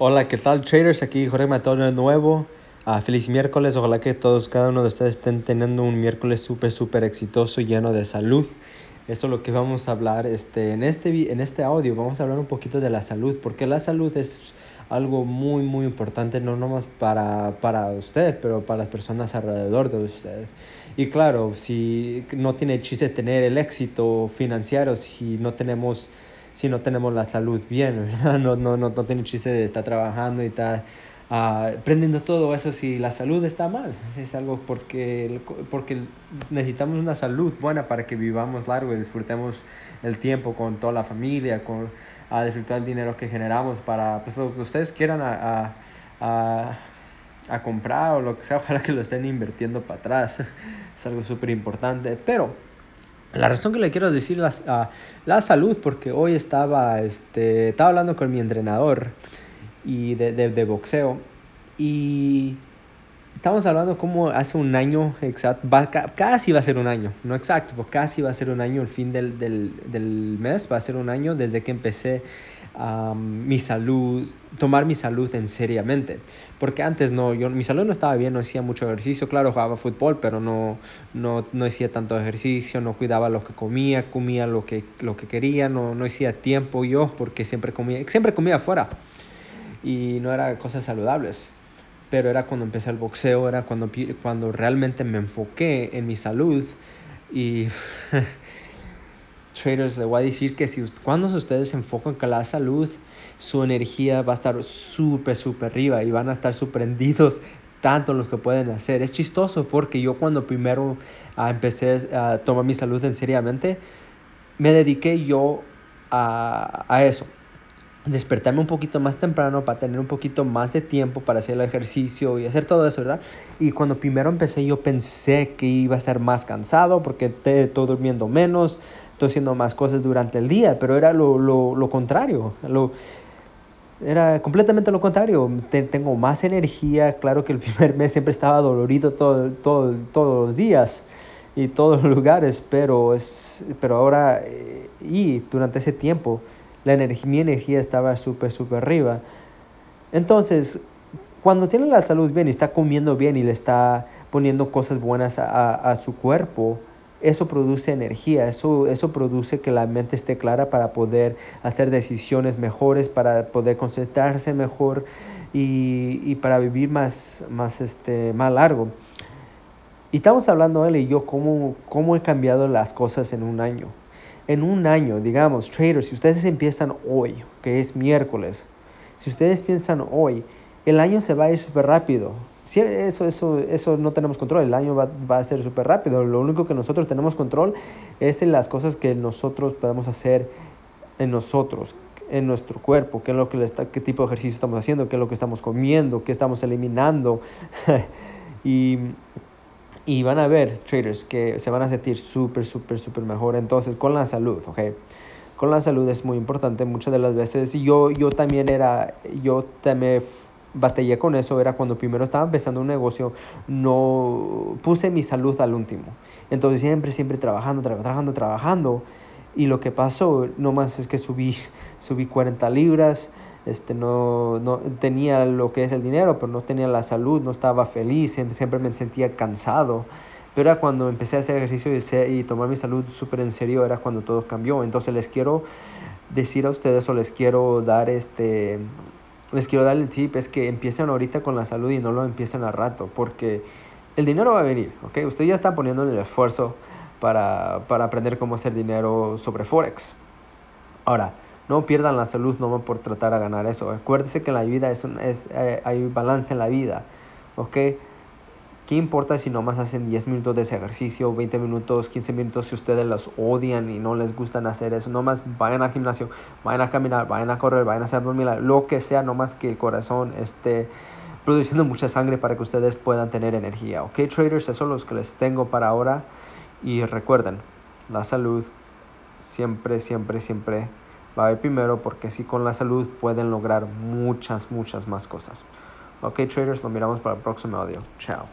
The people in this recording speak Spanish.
Hola, ¿qué tal traders? Aquí Jorge Matón de nuevo. Uh, feliz miércoles. Ojalá que todos, cada uno de ustedes estén teniendo un miércoles súper, súper exitoso, lleno de salud. Eso es lo que vamos a hablar este, en, este, en este audio. Vamos a hablar un poquito de la salud, porque la salud es algo muy, muy importante, no nomás para, para usted, pero para las personas alrededor de usted. Y claro, si no tiene chiste tener el éxito financiero, si no tenemos si no tenemos la salud bien, ¿verdad? No, no, no, no tiene chiste de estar trabajando y estar aprendiendo todo eso si la salud está mal. Es algo porque, porque necesitamos una salud buena para que vivamos largo y disfrutemos el tiempo con toda la familia, con, a disfrutar el dinero que generamos para pues, lo que ustedes quieran a, a, a comprar o lo que sea, para que lo estén invirtiendo para atrás. Es algo súper importante. Pero la razón que le quiero decir la, la salud, porque hoy estaba, este, estaba hablando con mi entrenador y de, de, de, boxeo y estamos hablando como hace un año exacto, va, casi va a ser un año, no exacto, pues casi va a ser un año el fin del, del, del mes, va a ser un año desde que empecé um, mi salud, tomar mi salud en seriamente. Porque antes no, yo, mi salud no estaba bien, no hacía mucho ejercicio, claro, jugaba fútbol, pero no, no, no hacía tanto ejercicio, no cuidaba lo que comía, comía lo que, lo que quería, no, no hacía tiempo yo, porque siempre comía, siempre comía afuera y no era cosas saludables. Pero era cuando empecé el boxeo, era cuando, cuando realmente me enfoqué en mi salud y traders, le voy a decir que si cuando ustedes se enfocan con la salud, su energía va a estar súper, súper arriba y van a estar sorprendidos tanto los que pueden hacer. Es chistoso porque yo cuando primero uh, empecé a tomar mi salud en seriamente, me dediqué yo a, a eso. Despertarme un poquito más temprano para tener un poquito más de tiempo para hacer el ejercicio y hacer todo eso, ¿verdad? Y cuando primero empecé yo pensé que iba a estar más cansado porque estoy durmiendo menos, estoy haciendo más cosas durante el día, pero era lo, lo, lo contrario. Lo, era completamente lo contrario. tengo más energía. Claro que el primer mes siempre estaba dolorido todo, todo, todos los días y todos los lugares, pero, es, pero ahora eh, y durante ese tiempo la energía, mi energía estaba súper, súper arriba. Entonces, cuando tiene la salud bien y está comiendo bien y le está poniendo cosas buenas a, a, a su cuerpo, eso produce energía, eso, eso produce que la mente esté clara para poder hacer decisiones mejores, para poder concentrarse mejor y, y para vivir más, más, este, más largo. Y estamos hablando él y yo cómo, cómo he cambiado las cosas en un año. En un año, digamos, traders, si ustedes empiezan hoy, que es miércoles, si ustedes piensan hoy, el año se va a ir súper rápido. Sí, eso, eso, eso no tenemos control, el año va, va a ser súper rápido. Lo único que nosotros tenemos control es en las cosas que nosotros podemos hacer en nosotros, en nuestro cuerpo, qué, es lo que está, qué tipo de ejercicio estamos haciendo, qué es lo que estamos comiendo, qué estamos eliminando. y, y van a ver, traders, que se van a sentir súper, súper, súper mejor. Entonces, con la salud, ¿ok? Con la salud es muy importante muchas de las veces. Y yo, yo también era, yo también batallé con eso era cuando primero estaba empezando un negocio, no puse mi salud al último. Entonces siempre, siempre trabajando, trabajando, trabajando. Y lo que pasó nomás es que subí, subí 40 libras, este, no, no tenía lo que es el dinero, pero no tenía la salud, no estaba feliz, siempre me sentía cansado. Pero era cuando empecé a hacer ejercicio y, y tomar mi salud súper en serio, era cuando todo cambió. Entonces les quiero decir a ustedes o les quiero dar este les quiero dar el tip es que empiecen ahorita con la salud y no lo empiecen a rato, porque el dinero va a venir, ¿ok? Usted ya está poniendo el esfuerzo para, para aprender cómo hacer dinero sobre Forex. Ahora, no pierdan la salud no por tratar de ganar eso. Acuérdense que en la vida es, un, es eh, hay balance en la vida, ¿ok? ¿Qué importa si nomás hacen 10 minutos de ese ejercicio, 20 minutos, 15 minutos si ustedes los odian y no les gustan hacer eso? Nomás vayan al gimnasio, vayan a caminar, vayan a correr, vayan a hacer dormir, lo que sea, nomás que el corazón esté produciendo mucha sangre para que ustedes puedan tener energía. Ok, traders, eso es lo que les tengo para ahora. Y recuerden, la salud siempre, siempre, siempre va a ir primero porque así con la salud pueden lograr muchas, muchas más cosas. Ok, traders, lo miramos para el próximo audio. Chao.